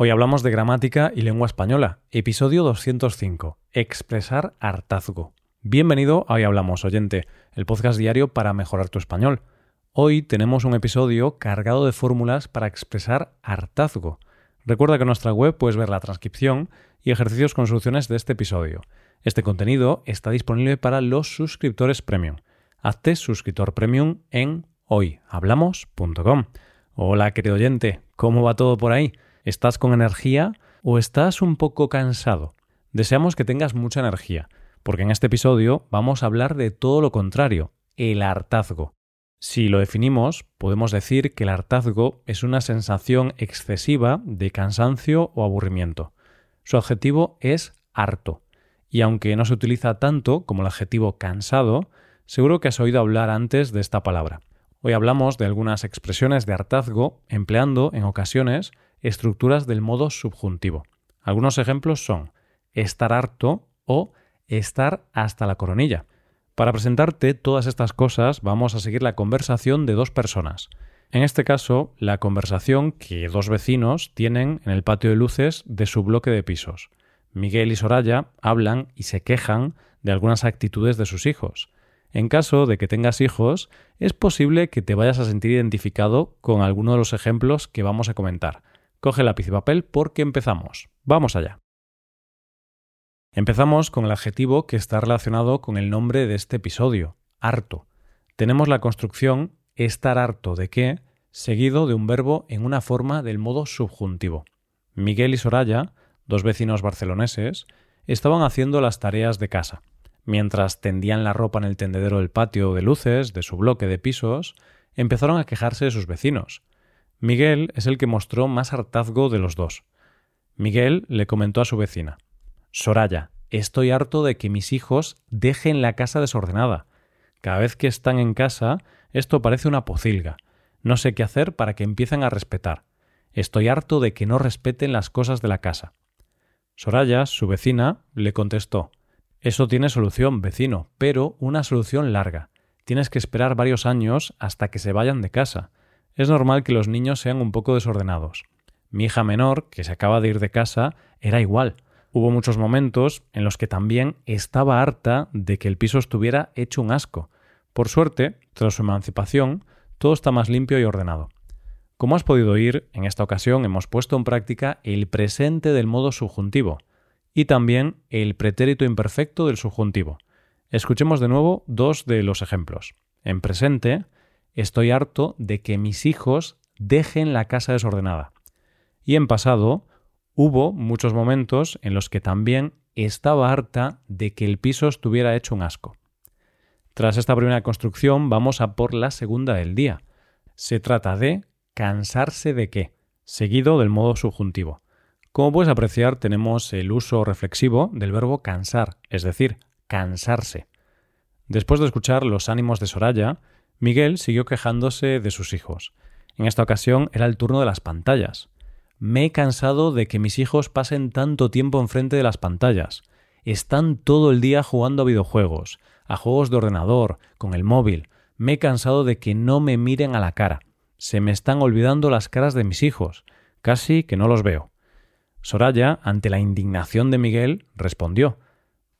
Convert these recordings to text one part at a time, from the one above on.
Hoy hablamos de gramática y lengua española, episodio 205, expresar hartazgo. Bienvenido a Hoy Hablamos, oyente, el podcast diario para mejorar tu español. Hoy tenemos un episodio cargado de fórmulas para expresar hartazgo. Recuerda que en nuestra web puedes ver la transcripción y ejercicios con soluciones de este episodio. Este contenido está disponible para los suscriptores premium. Hazte suscriptor premium en hoyhablamos.com. Hola, querido oyente, ¿cómo va todo por ahí? ¿Estás con energía o estás un poco cansado? Deseamos que tengas mucha energía, porque en este episodio vamos a hablar de todo lo contrario, el hartazgo. Si lo definimos, podemos decir que el hartazgo es una sensación excesiva de cansancio o aburrimiento. Su adjetivo es harto, y aunque no se utiliza tanto como el adjetivo cansado, seguro que has oído hablar antes de esta palabra. Hoy hablamos de algunas expresiones de hartazgo empleando en ocasiones estructuras del modo subjuntivo. Algunos ejemplos son estar harto o estar hasta la coronilla. Para presentarte todas estas cosas vamos a seguir la conversación de dos personas. En este caso, la conversación que dos vecinos tienen en el patio de luces de su bloque de pisos. Miguel y Soraya hablan y se quejan de algunas actitudes de sus hijos. En caso de que tengas hijos, es posible que te vayas a sentir identificado con alguno de los ejemplos que vamos a comentar. Coge lápiz y papel porque empezamos. Vamos allá. Empezamos con el adjetivo que está relacionado con el nombre de este episodio, harto. Tenemos la construcción estar harto de qué, seguido de un verbo en una forma del modo subjuntivo. Miguel y Soraya, dos vecinos barceloneses, estaban haciendo las tareas de casa. Mientras tendían la ropa en el tendedero del patio de luces de su bloque de pisos, empezaron a quejarse de sus vecinos. Miguel es el que mostró más hartazgo de los dos. Miguel le comentó a su vecina Soraya, estoy harto de que mis hijos dejen la casa desordenada. Cada vez que están en casa, esto parece una pocilga. No sé qué hacer para que empiecen a respetar. Estoy harto de que no respeten las cosas de la casa. Soraya, su vecina, le contestó Eso tiene solución, vecino, pero una solución larga. Tienes que esperar varios años hasta que se vayan de casa es normal que los niños sean un poco desordenados. Mi hija menor, que se acaba de ir de casa, era igual. Hubo muchos momentos en los que también estaba harta de que el piso estuviera hecho un asco. Por suerte, tras su emancipación, todo está más limpio y ordenado. Como has podido oír, en esta ocasión hemos puesto en práctica el presente del modo subjuntivo y también el pretérito imperfecto del subjuntivo. Escuchemos de nuevo dos de los ejemplos. En presente, estoy harto de que mis hijos dejen la casa desordenada. Y en pasado hubo muchos momentos en los que también estaba harta de que el piso estuviera hecho un asco. Tras esta primera construcción vamos a por la segunda del día. Se trata de cansarse de qué, seguido del modo subjuntivo. Como puedes apreciar, tenemos el uso reflexivo del verbo cansar, es decir, cansarse. Después de escuchar los ánimos de Soraya, Miguel siguió quejándose de sus hijos. En esta ocasión era el turno de las pantallas. Me he cansado de que mis hijos pasen tanto tiempo enfrente de las pantallas. Están todo el día jugando a videojuegos, a juegos de ordenador, con el móvil. Me he cansado de que no me miren a la cara. Se me están olvidando las caras de mis hijos. Casi que no los veo. Soraya, ante la indignación de Miguel, respondió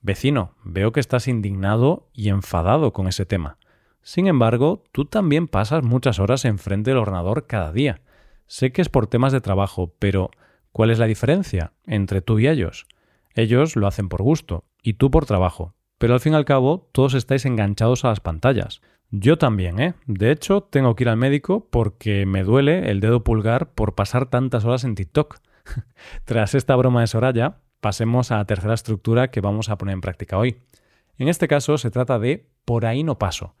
Vecino, veo que estás indignado y enfadado con ese tema. Sin embargo, tú también pasas muchas horas enfrente del ordenador cada día. Sé que es por temas de trabajo, pero ¿cuál es la diferencia entre tú y ellos? Ellos lo hacen por gusto y tú por trabajo, pero al fin y al cabo todos estáis enganchados a las pantallas. Yo también, ¿eh? De hecho, tengo que ir al médico porque me duele el dedo pulgar por pasar tantas horas en TikTok. Tras esta broma de Soraya, pasemos a la tercera estructura que vamos a poner en práctica hoy. En este caso se trata de por ahí no paso.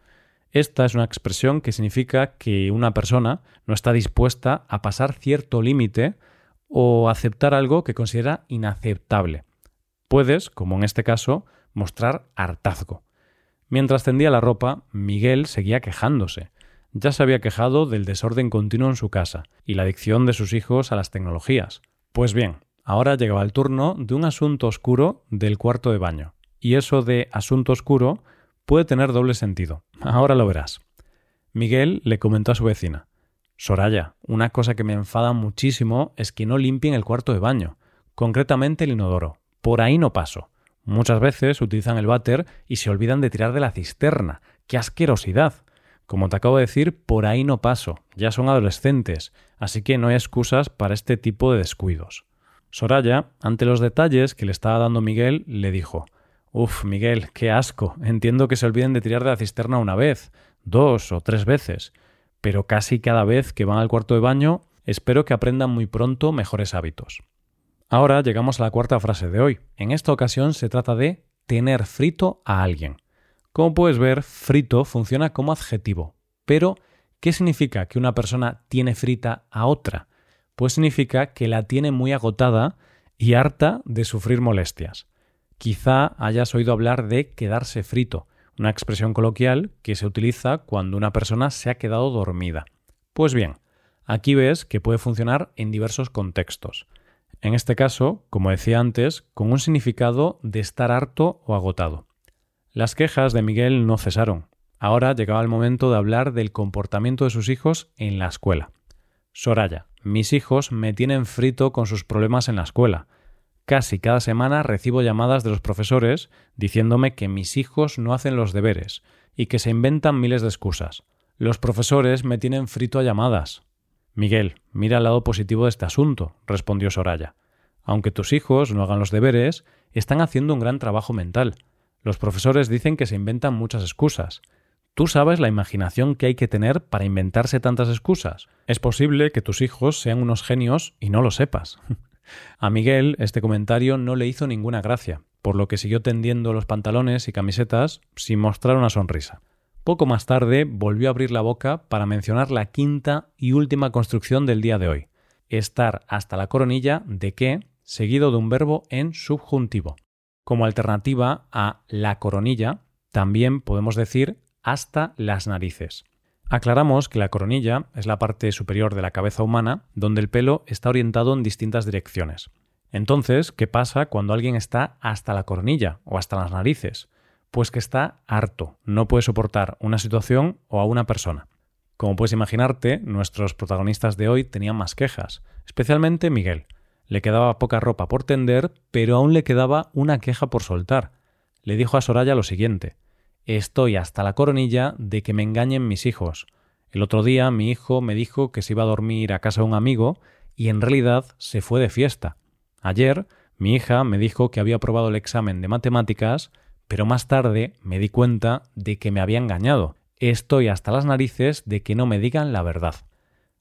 Esta es una expresión que significa que una persona no está dispuesta a pasar cierto límite o aceptar algo que considera inaceptable. Puedes, como en este caso, mostrar hartazgo. Mientras tendía la ropa, Miguel seguía quejándose. Ya se había quejado del desorden continuo en su casa y la adicción de sus hijos a las tecnologías. Pues bien, ahora llegaba el turno de un asunto oscuro del cuarto de baño. Y eso de asunto oscuro puede tener doble sentido. Ahora lo verás. Miguel le comentó a su vecina Soraya, una cosa que me enfada muchísimo es que no limpien el cuarto de baño, concretamente el inodoro. Por ahí no paso. Muchas veces utilizan el váter y se olvidan de tirar de la cisterna. ¡Qué asquerosidad! Como te acabo de decir, por ahí no paso. Ya son adolescentes, así que no hay excusas para este tipo de descuidos. Soraya, ante los detalles que le estaba dando Miguel, le dijo Uf, Miguel, qué asco. Entiendo que se olviden de tirar de la cisterna una vez, dos o tres veces, pero casi cada vez que van al cuarto de baño, espero que aprendan muy pronto mejores hábitos. Ahora llegamos a la cuarta frase de hoy. En esta ocasión se trata de tener frito a alguien. Como puedes ver, frito funciona como adjetivo. Pero, ¿qué significa que una persona tiene frita a otra? Pues significa que la tiene muy agotada y harta de sufrir molestias. Quizá hayas oído hablar de quedarse frito, una expresión coloquial que se utiliza cuando una persona se ha quedado dormida. Pues bien, aquí ves que puede funcionar en diversos contextos. En este caso, como decía antes, con un significado de estar harto o agotado. Las quejas de Miguel no cesaron. Ahora llegaba el momento de hablar del comportamiento de sus hijos en la escuela. Soraya, mis hijos me tienen frito con sus problemas en la escuela. Casi cada semana recibo llamadas de los profesores diciéndome que mis hijos no hacen los deberes y que se inventan miles de excusas. Los profesores me tienen frito a llamadas. Miguel, mira el lado positivo de este asunto, respondió Soraya. Aunque tus hijos no hagan los deberes, están haciendo un gran trabajo mental. Los profesores dicen que se inventan muchas excusas. ¿Tú sabes la imaginación que hay que tener para inventarse tantas excusas? Es posible que tus hijos sean unos genios y no lo sepas. A Miguel este comentario no le hizo ninguna gracia, por lo que siguió tendiendo los pantalones y camisetas sin mostrar una sonrisa. Poco más tarde volvió a abrir la boca para mencionar la quinta y última construcción del día de hoy, estar hasta la coronilla de qué, seguido de un verbo en subjuntivo. Como alternativa a la coronilla, también podemos decir hasta las narices. Aclaramos que la coronilla es la parte superior de la cabeza humana donde el pelo está orientado en distintas direcciones. Entonces, ¿qué pasa cuando alguien está hasta la coronilla o hasta las narices? Pues que está harto, no puede soportar una situación o a una persona. Como puedes imaginarte, nuestros protagonistas de hoy tenían más quejas, especialmente Miguel. Le quedaba poca ropa por tender, pero aún le quedaba una queja por soltar. Le dijo a Soraya lo siguiente Estoy hasta la coronilla de que me engañen mis hijos. El otro día mi hijo me dijo que se iba a dormir a casa de un amigo y en realidad se fue de fiesta. Ayer mi hija me dijo que había aprobado el examen de matemáticas pero más tarde me di cuenta de que me había engañado. Estoy hasta las narices de que no me digan la verdad.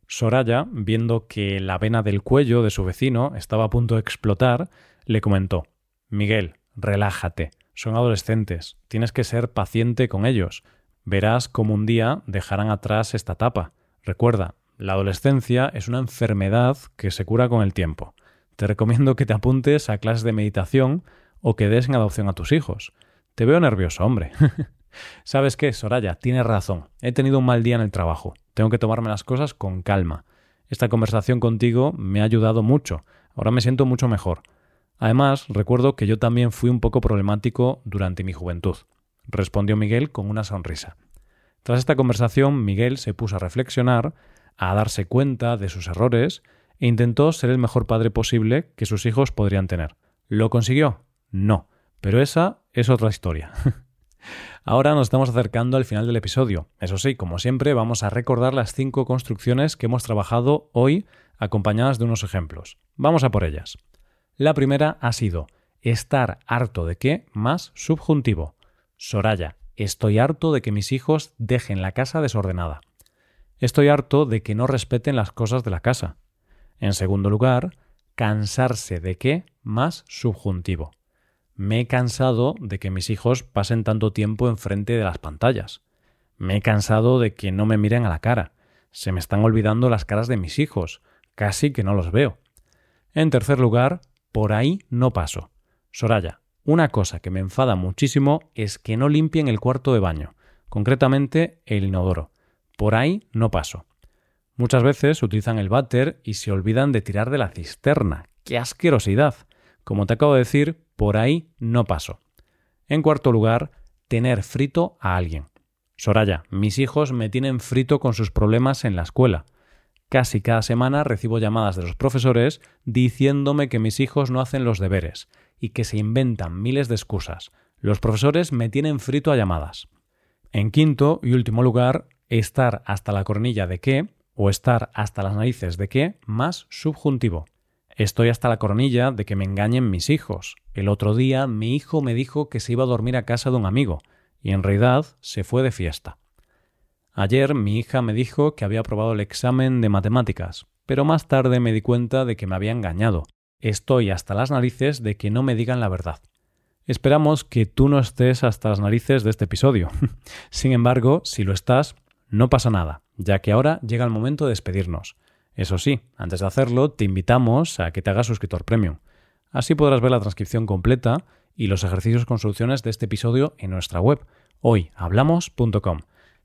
Soraya, viendo que la vena del cuello de su vecino estaba a punto de explotar, le comentó Miguel, relájate. Son adolescentes. Tienes que ser paciente con ellos. Verás cómo un día dejarán atrás esta etapa. Recuerda, la adolescencia es una enfermedad que se cura con el tiempo. Te recomiendo que te apuntes a clases de meditación o que des en adopción a tus hijos. Te veo nervioso, hombre. ¿Sabes qué, Soraya? Tienes razón. He tenido un mal día en el trabajo. Tengo que tomarme las cosas con calma. Esta conversación contigo me ha ayudado mucho. Ahora me siento mucho mejor. Además, recuerdo que yo también fui un poco problemático durante mi juventud, respondió Miguel con una sonrisa. Tras esta conversación, Miguel se puso a reflexionar, a darse cuenta de sus errores e intentó ser el mejor padre posible que sus hijos podrían tener. ¿Lo consiguió? No. Pero esa es otra historia. Ahora nos estamos acercando al final del episodio. Eso sí, como siempre, vamos a recordar las cinco construcciones que hemos trabajado hoy acompañadas de unos ejemplos. Vamos a por ellas. La primera ha sido estar harto de qué más subjuntivo. Soraya, estoy harto de que mis hijos dejen la casa desordenada. Estoy harto de que no respeten las cosas de la casa. En segundo lugar, cansarse de qué más subjuntivo. Me he cansado de que mis hijos pasen tanto tiempo enfrente de las pantallas. Me he cansado de que no me miren a la cara. Se me están olvidando las caras de mis hijos. Casi que no los veo. En tercer lugar, por ahí no paso. Soraya, una cosa que me enfada muchísimo es que no limpien el cuarto de baño, concretamente el inodoro. Por ahí no paso. Muchas veces utilizan el váter y se olvidan de tirar de la cisterna. ¡Qué asquerosidad! Como te acabo de decir, por ahí no paso. En cuarto lugar, tener frito a alguien. Soraya, mis hijos me tienen frito con sus problemas en la escuela. Casi cada semana recibo llamadas de los profesores diciéndome que mis hijos no hacen los deberes y que se inventan miles de excusas. Los profesores me tienen frito a llamadas. En quinto y último lugar, estar hasta la coronilla de qué o estar hasta las narices de qué más subjuntivo. Estoy hasta la coronilla de que me engañen mis hijos. El otro día mi hijo me dijo que se iba a dormir a casa de un amigo y en realidad se fue de fiesta. Ayer mi hija me dijo que había aprobado el examen de matemáticas, pero más tarde me di cuenta de que me había engañado. Estoy hasta las narices de que no me digan la verdad. Esperamos que tú no estés hasta las narices de este episodio. Sin embargo, si lo estás, no pasa nada, ya que ahora llega el momento de despedirnos. Eso sí, antes de hacerlo, te invitamos a que te hagas suscriptor premium. Así podrás ver la transcripción completa y los ejercicios con soluciones de este episodio en nuestra web, hoyhablamos.com.